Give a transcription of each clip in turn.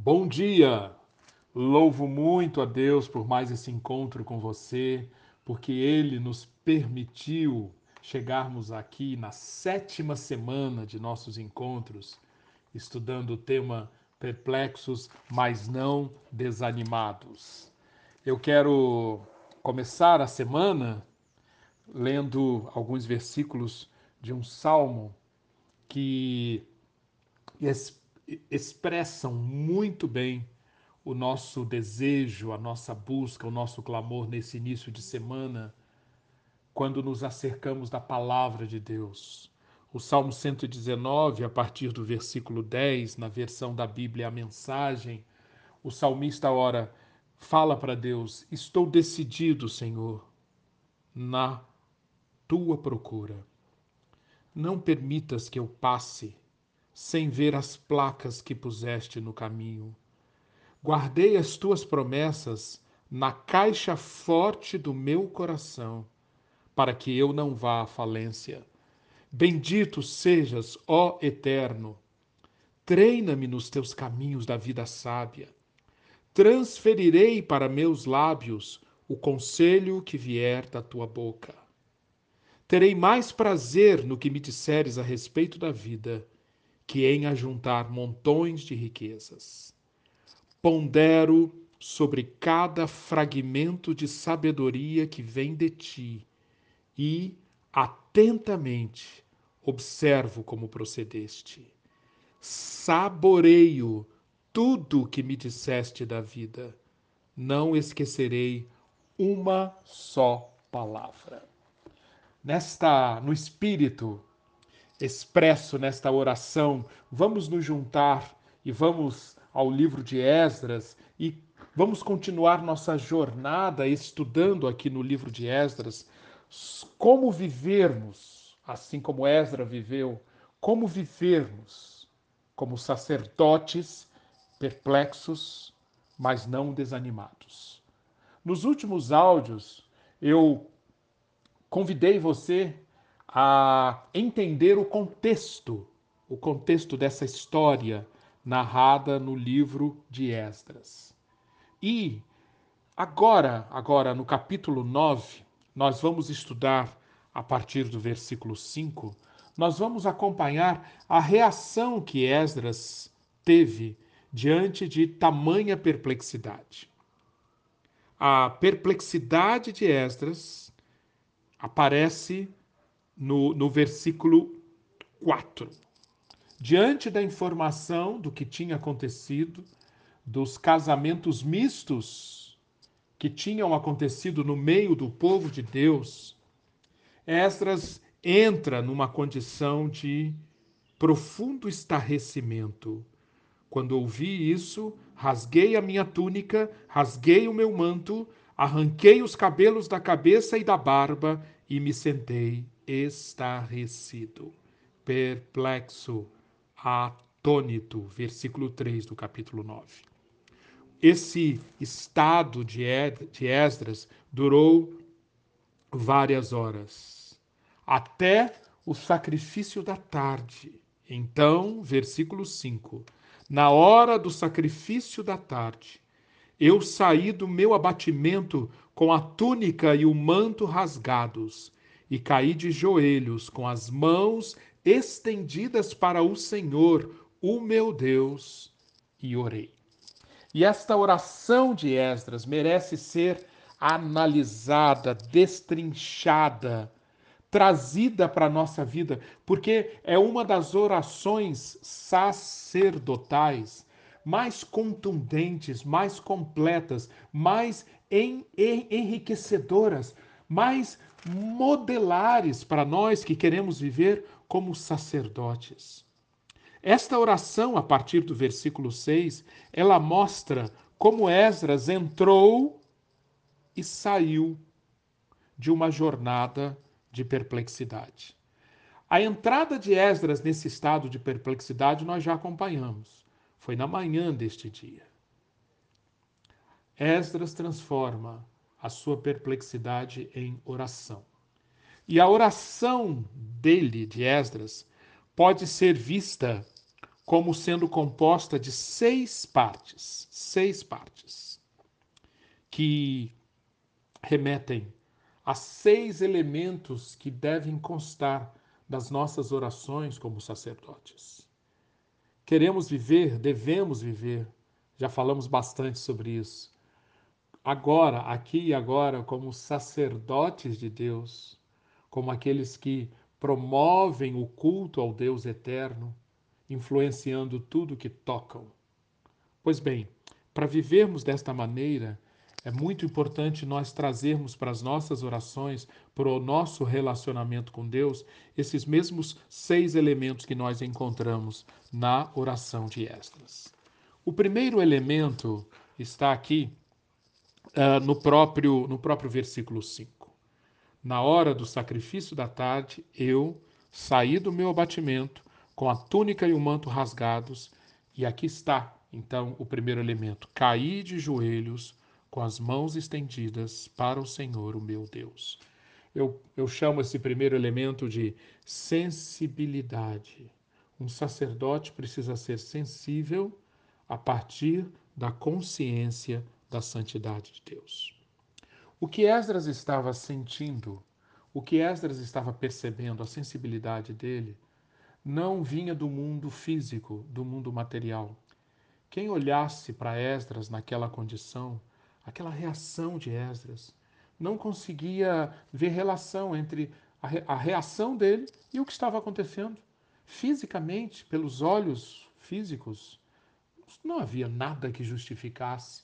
Bom dia! Louvo muito a Deus por mais esse encontro com você, porque Ele nos permitiu chegarmos aqui na sétima semana de nossos encontros, estudando o tema Perplexos, mas não desanimados. Eu quero começar a semana lendo alguns versículos de um salmo que expressam muito bem o nosso desejo, a nossa busca, o nosso clamor nesse início de semana, quando nos acercamos da palavra de Deus. O Salmo 119, a partir do versículo 10, na versão da Bíblia, a mensagem, o salmista ora, fala para Deus: Estou decidido, Senhor, na tua procura. Não permitas que eu passe sem ver as placas que puseste no caminho. Guardei as tuas promessas na caixa forte do meu coração, para que eu não vá à falência. Bendito sejas, ó Eterno. Treina-me nos teus caminhos da vida sábia. Transferirei para meus lábios o conselho que vier da tua boca. Terei mais prazer no que me disseres a respeito da vida que em ajuntar montões de riquezas. Pondero sobre cada fragmento de sabedoria que vem de ti e, atentamente, observo como procedeste. Saboreio tudo que me disseste da vida. Não esquecerei uma só palavra. Nesta, no espírito expresso nesta oração, vamos nos juntar e vamos ao livro de Esdras e vamos continuar nossa jornada estudando aqui no livro de Esdras como vivermos, assim como Esdras viveu, como vivermos como sacerdotes perplexos, mas não desanimados. Nos últimos áudios, eu convidei você a entender o contexto, o contexto dessa história narrada no livro de Esdras. E agora, agora no capítulo 9, nós vamos estudar a partir do versículo 5, nós vamos acompanhar a reação que Esdras teve diante de tamanha perplexidade. A perplexidade de Esdras aparece no, no versículo 4. Diante da informação do que tinha acontecido, dos casamentos mistos que tinham acontecido no meio do povo de Deus, Esdras entra numa condição de profundo estarrecimento. Quando ouvi isso, rasguei a minha túnica, rasguei o meu manto, arranquei os cabelos da cabeça e da barba e me sentei estarrecido, perplexo, atônito. Versículo 3 do capítulo 9. Esse estado de Esdras durou várias horas, até o sacrifício da tarde. Então, versículo 5: Na hora do sacrifício da tarde, eu saí do meu abatimento com a túnica e o manto rasgados e caí de joelhos com as mãos estendidas para o Senhor, o meu Deus, e orei. E esta oração de Esdras merece ser analisada, destrinchada, trazida para a nossa vida, porque é uma das orações sacerdotais mais contundentes, mais completas, mais enriquecedoras, mais modelares para nós que queremos viver como sacerdotes. Esta oração, a partir do versículo 6, ela mostra como Esdras entrou e saiu de uma jornada de perplexidade. A entrada de Esdras nesse estado de perplexidade nós já acompanhamos. Foi na manhã deste dia. Esdras transforma a sua perplexidade em oração. E a oração dele, de Esdras, pode ser vista como sendo composta de seis partes, seis partes, que remetem a seis elementos que devem constar das nossas orações como sacerdotes. Queremos viver, devemos viver, já falamos bastante sobre isso. Agora, aqui e agora, como sacerdotes de Deus, como aqueles que promovem o culto ao Deus eterno, influenciando tudo que tocam. Pois bem, para vivermos desta maneira, é muito importante nós trazermos para as nossas orações, para o nosso relacionamento com Deus, esses mesmos seis elementos que nós encontramos na oração de Esdras. O primeiro elemento está aqui uh, no, próprio, no próprio versículo 5. Na hora do sacrifício da tarde, eu saí do meu abatimento com a túnica e o manto rasgados, e aqui está, então, o primeiro elemento: caí de joelhos com as mãos estendidas para o Senhor, o meu Deus. Eu, eu chamo esse primeiro elemento de sensibilidade. Um sacerdote precisa ser sensível a partir da consciência da santidade de Deus. O que Esdras estava sentindo, o que Esdras estava percebendo, a sensibilidade dele, não vinha do mundo físico, do mundo material. Quem olhasse para Esdras naquela condição aquela reação de Esdras. Não conseguia ver relação entre a reação dele e o que estava acontecendo. Fisicamente, pelos olhos físicos, não havia nada que justificasse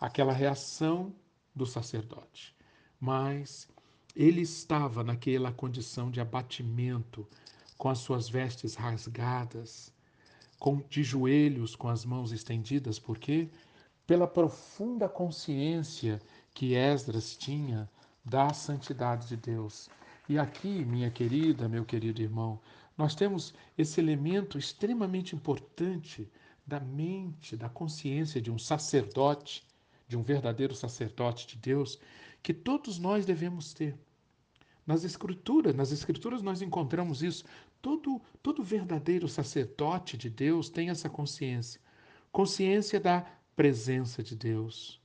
aquela reação do sacerdote. Mas ele estava naquela condição de abatimento, com as suas vestes rasgadas, com de joelhos, com as mãos estendidas, por quê? pela profunda consciência que Esdras tinha da santidade de Deus. E aqui, minha querida, meu querido irmão, nós temos esse elemento extremamente importante da mente, da consciência de um sacerdote, de um verdadeiro sacerdote de Deus, que todos nós devemos ter. Nas escrituras, nas escrituras nós encontramos isso. Todo todo verdadeiro sacerdote de Deus tem essa consciência. Consciência da presença de Deus,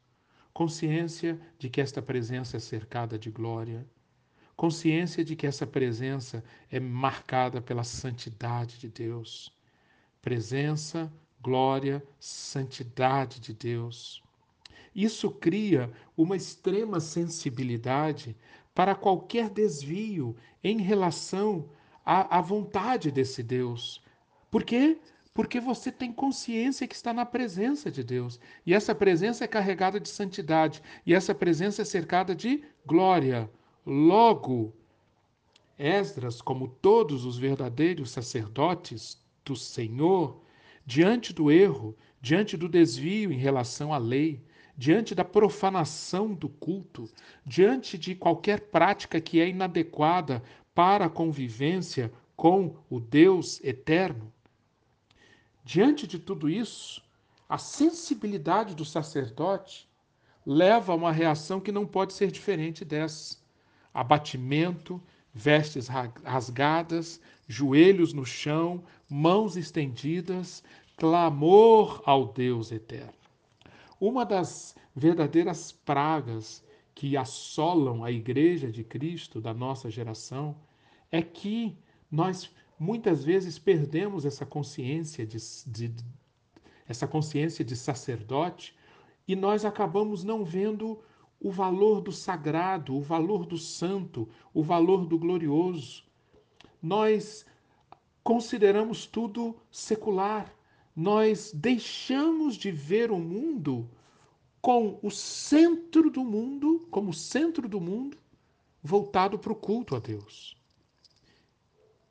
consciência de que esta presença é cercada de glória, consciência de que essa presença é marcada pela santidade de Deus. Presença, glória, santidade de Deus. Isso cria uma extrema sensibilidade para qualquer desvio em relação à, à vontade desse Deus. Por quê? porque você tem consciência que está na presença de Deus. E essa presença é carregada de santidade, e essa presença é cercada de glória. Logo, Esdras, como todos os verdadeiros sacerdotes do Senhor, diante do erro, diante do desvio em relação à lei, diante da profanação do culto, diante de qualquer prática que é inadequada para a convivência com o Deus eterno, Diante de tudo isso, a sensibilidade do sacerdote leva a uma reação que não pode ser diferente dessa: abatimento, vestes rasgadas, joelhos no chão, mãos estendidas, clamor ao Deus eterno. Uma das verdadeiras pragas que assolam a Igreja de Cristo da nossa geração é que nós muitas vezes perdemos essa consciência de, de, essa consciência de sacerdote e nós acabamos não vendo o valor do sagrado, o valor do santo, o valor do glorioso. Nós consideramos tudo secular. Nós deixamos de ver o mundo com o centro do mundo, como centro do mundo, voltado para o culto a Deus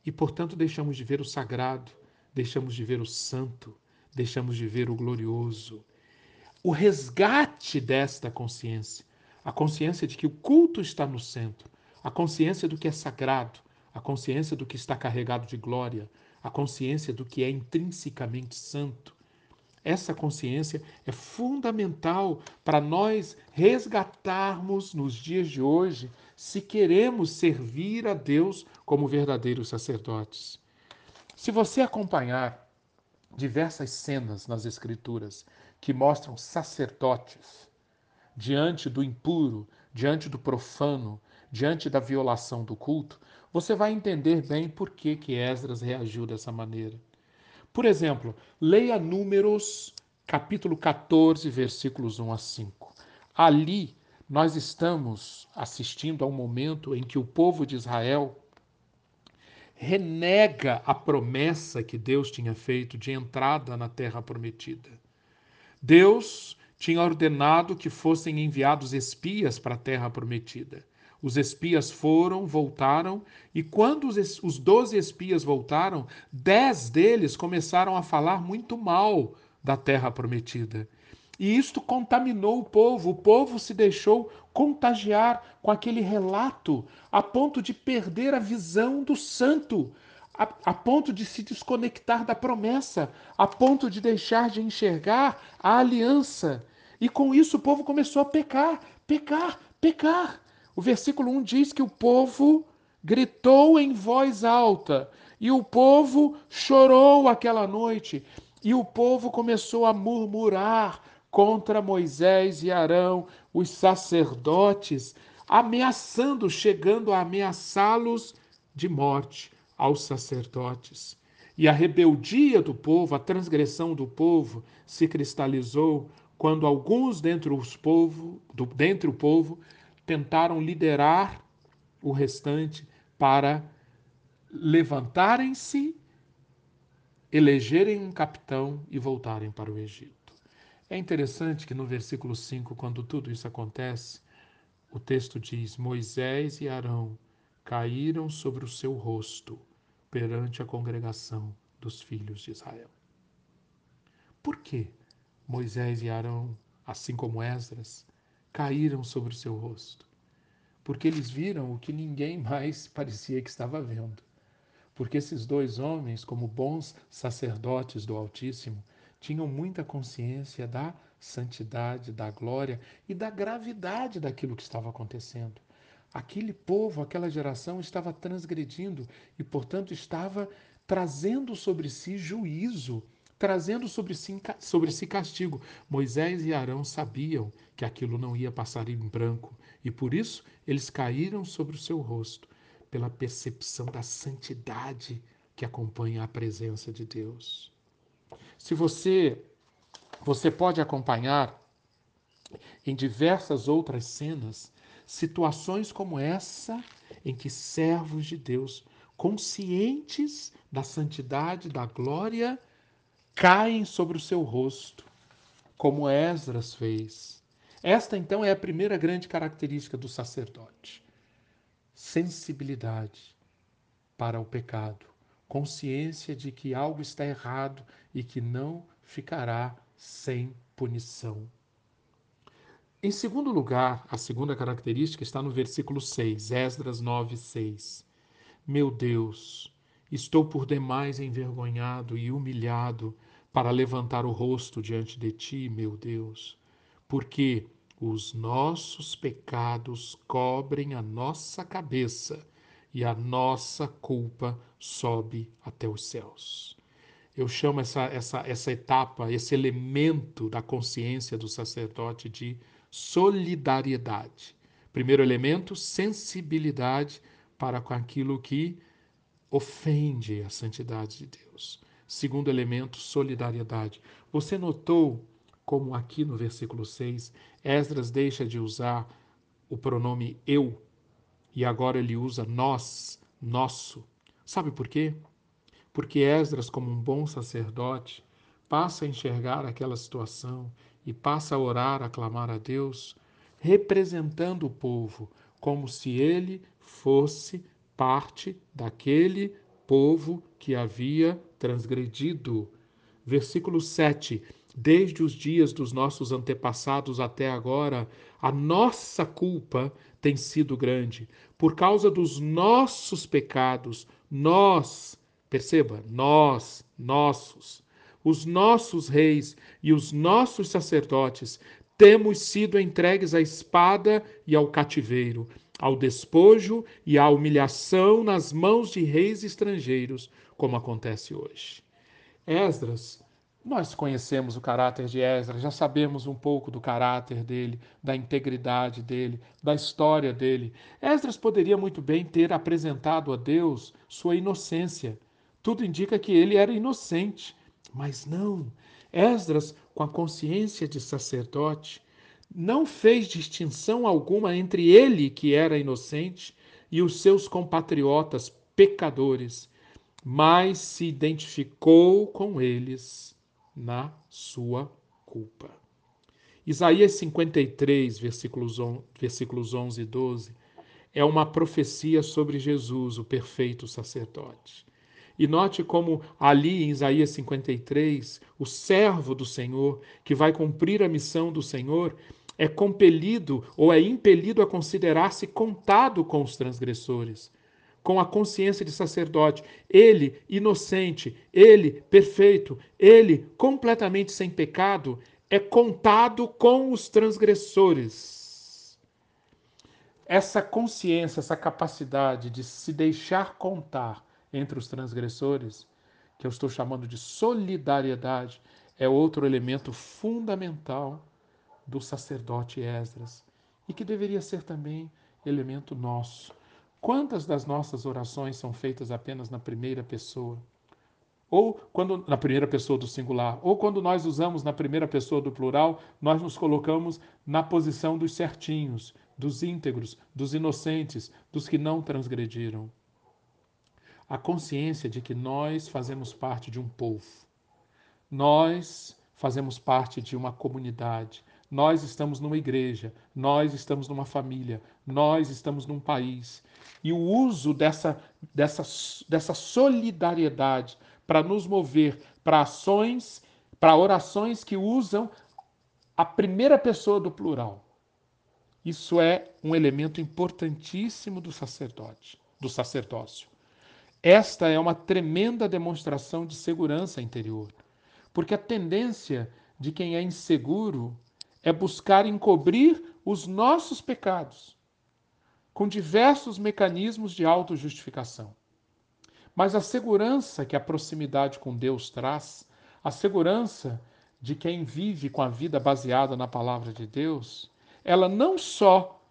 e, portanto, deixamos de ver o sagrado, deixamos de ver o santo, deixamos de ver o glorioso. O resgate desta consciência, a consciência de que o culto está no centro, a consciência do que é sagrado, a consciência do que está carregado de glória, a consciência do que é intrinsecamente santo. Essa consciência é fundamental para nós resgatarmos nos dias de hoje se queremos servir a Deus como verdadeiros sacerdotes. Se você acompanhar diversas cenas nas Escrituras que mostram sacerdotes diante do impuro, diante do profano, diante da violação do culto, você vai entender bem por que, que Esdras reagiu dessa maneira. Por exemplo, leia Números capítulo 14, versículos 1 a 5. Ali nós estamos assistindo a um momento em que o povo de Israel renega a promessa que Deus tinha feito de entrada na terra prometida. Deus tinha ordenado que fossem enviados espias para a terra prometida. Os espias foram, voltaram, e quando os doze espias voltaram, dez deles começaram a falar muito mal da terra prometida. E isto contaminou o povo. O povo se deixou contagiar com aquele relato, a ponto de perder a visão do santo, a, a, ponto de se desconectar da promessa, a ponto de deixar de enxergar a aliança. E com isso o povo começou a pecar, pecar, pecar. O versículo 1 diz que o povo gritou em voz alta, e o povo chorou aquela noite, e o povo começou a murmurar contra Moisés e Arão, os sacerdotes, ameaçando, chegando a ameaçá-los de morte aos sacerdotes. E a rebeldia do povo, a transgressão do povo se cristalizou quando alguns dentre, os povo, do, o povo tentaram liderar o restante para levantarem-se, elegerem um capitão e voltarem para o Egito. É interessante que no versículo 5, quando tudo isso acontece, o texto diz: Moisés e Arão caíram sobre o seu rosto perante a congregação dos filhos de Israel. Por que Moisés e Arão, assim como Esdras, caíram sobre o seu rosto? Porque eles viram o que ninguém mais parecia que estava vendo. Porque esses dois homens, como bons sacerdotes do Altíssimo, tinham muita consciência da santidade, da glória e da gravidade daquilo que estava acontecendo. Aquele povo, aquela geração estava transgredindo e, portanto, estava trazendo sobre si juízo, trazendo sobre si, sobre si castigo. Moisés e Arão sabiam que aquilo não ia passar em branco e, por isso, eles caíram sobre o seu rosto, pela percepção da santidade que acompanha a presença de Deus. Se você você pode acompanhar em diversas outras cenas situações como essa em que servos de Deus, conscientes da santidade, da glória, caem sobre o seu rosto, como Esdras fez. Esta então é a primeira grande característica do sacerdote: sensibilidade para o pecado, consciência de que algo está errado e que não ficará sem punição. Em segundo lugar, a segunda característica está no versículo 6, Esdras 9, 6. Meu Deus, estou por demais envergonhado e humilhado para levantar o rosto diante de ti, meu Deus, porque os nossos pecados cobrem a nossa cabeça e a nossa culpa sobe até os céus. Eu chamo essa, essa, essa etapa, esse elemento da consciência do sacerdote de solidariedade. Primeiro elemento, sensibilidade para com aquilo que ofende a santidade de Deus. Segundo elemento, solidariedade. Você notou como aqui no versículo 6, Esdras deixa de usar o pronome eu e agora ele usa nós, nosso. Sabe por quê? Porque Esdras, como um bom sacerdote, passa a enxergar aquela situação e passa a orar, a clamar a Deus, representando o povo, como se ele fosse parte daquele povo que havia transgredido. Versículo 7. Desde os dias dos nossos antepassados até agora, a nossa culpa tem sido grande. Por causa dos nossos pecados, nós, perceba, nós, nossos, os nossos reis e os nossos sacerdotes temos sido entregues à espada e ao cativeiro, ao despojo e à humilhação nas mãos de reis estrangeiros, como acontece hoje. Esdras, nós conhecemos o caráter de Esdras, já sabemos um pouco do caráter dele, da integridade dele, da história dele. Esdras poderia muito bem ter apresentado a Deus sua inocência. Tudo indica que ele era inocente, mas não. Esdras, com a consciência de sacerdote, não fez distinção alguma entre ele, que era inocente, e os seus compatriotas pecadores, mas se identificou com eles na sua culpa. Isaías 53, versículos 11, versículos 11 e 12, é uma profecia sobre Jesus, o perfeito sacerdote. E note como ali em Isaías 53, o servo do Senhor, que vai cumprir a missão do Senhor, é compelido ou é impelido a considerar-se contado com os transgressores, com a consciência de sacerdote. Ele, inocente, ele, perfeito, ele, completamente sem pecado, é contado com os transgressores. Essa consciência, essa capacidade de se deixar contar entre os transgressores, que eu estou chamando de solidariedade, é outro elemento fundamental do sacerdote Esdras e que deveria ser também elemento nosso. Quantas das nossas orações são feitas apenas na primeira pessoa? Ou quando na primeira pessoa do singular, ou quando nós usamos na primeira pessoa do plural, nós nos colocamos na posição dos certinhos, dos íntegros, dos inocentes, dos que não transgrediram. A consciência de que nós fazemos parte de um povo. Nós fazemos parte de uma comunidade. Nós estamos numa igreja, nós estamos numa família, nós estamos num país. E o uso dessa, dessa, dessa solidariedade para nos mover para ações, para orações que usam a primeira pessoa do plural. Isso é um elemento importantíssimo do sacerdote, do sacerdócio. Esta é uma tremenda demonstração de segurança interior, porque a tendência de quem é inseguro é buscar encobrir os nossos pecados com diversos mecanismos de autojustificação. Mas a segurança que a proximidade com Deus traz, a segurança de quem vive com a vida baseada na palavra de Deus, ela não só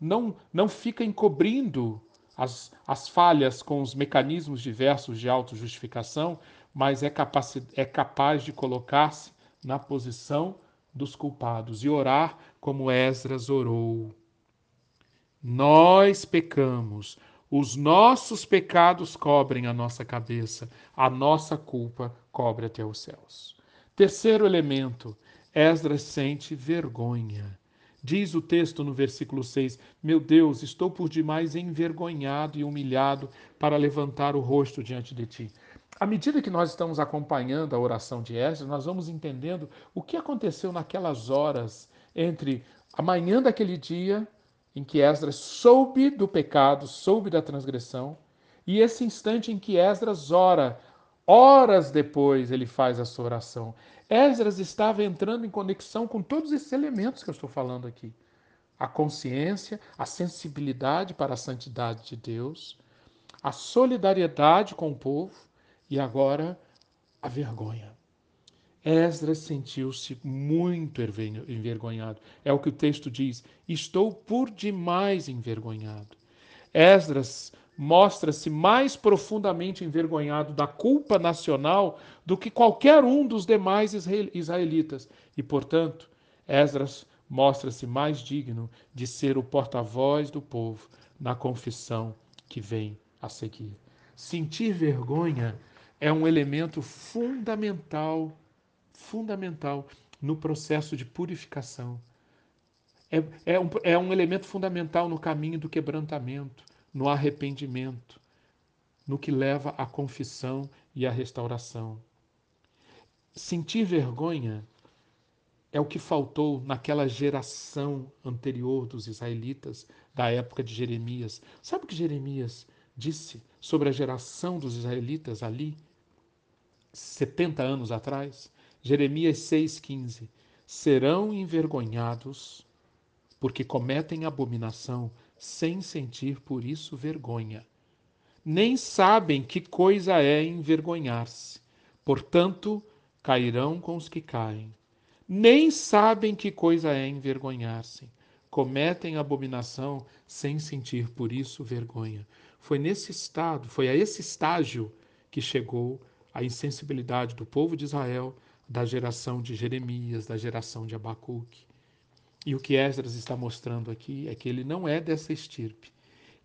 não, não fica encobrindo as, as falhas com os mecanismos diversos de autojustificação, mas é capaz, é capaz de colocar-se na posição dos culpados e orar como Esdras orou. Nós pecamos, os nossos pecados cobrem a nossa cabeça, a nossa culpa cobre até os céus. Terceiro elemento, Esdras sente vergonha. Diz o texto no versículo 6: Meu Deus, estou por demais envergonhado e humilhado para levantar o rosto diante de ti à medida que nós estamos acompanhando a oração de Esdras, nós vamos entendendo o que aconteceu naquelas horas entre a manhã daquele dia em que Esdras soube do pecado, soube da transgressão, e esse instante em que Esdras ora, horas depois ele faz a sua oração. Esdras estava entrando em conexão com todos esses elementos que eu estou falando aqui. A consciência, a sensibilidade para a santidade de Deus, a solidariedade com o povo, e agora a vergonha. Esdras sentiu-se muito envergonhado. É o que o texto diz: Estou por demais envergonhado. Esdras mostra-se mais profundamente envergonhado da culpa nacional do que qualquer um dos demais israelitas. E, portanto, Esdras mostra-se mais digno de ser o porta-voz do povo na confissão que vem a seguir. Sentir vergonha é um elemento fundamental, fundamental no processo de purificação. É, é, um, é um elemento fundamental no caminho do quebrantamento, no arrependimento, no que leva à confissão e à restauração. Sentir vergonha é o que faltou naquela geração anterior dos israelitas, da época de Jeremias. Sabe o que Jeremias disse sobre a geração dos israelitas ali? 70 anos atrás, Jeremias 6,15: serão envergonhados porque cometem abominação sem sentir por isso vergonha. Nem sabem que coisa é envergonhar-se, Portanto, cairão com os que caem. Nem sabem que coisa é envergonhar-se. Cometem abominação sem sentir por isso vergonha. Foi nesse estado, foi a esse estágio que chegou a insensibilidade do povo de Israel, da geração de Jeremias, da geração de Abacuque. E o que Esdras está mostrando aqui é que ele não é dessa estirpe.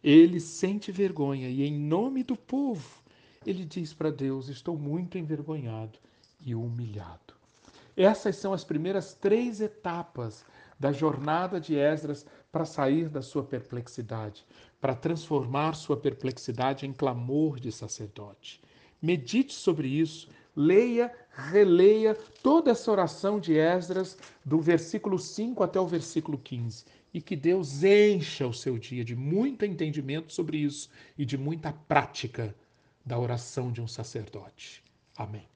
Ele sente vergonha e, em nome do povo, ele diz para Deus: Estou muito envergonhado e humilhado. Essas são as primeiras três etapas da jornada de Esdras para sair da sua perplexidade, para transformar sua perplexidade em clamor de sacerdote. Medite sobre isso, leia, releia toda essa oração de Esdras, do versículo 5 até o versículo 15, e que Deus encha o seu dia de muito entendimento sobre isso e de muita prática da oração de um sacerdote. Amém.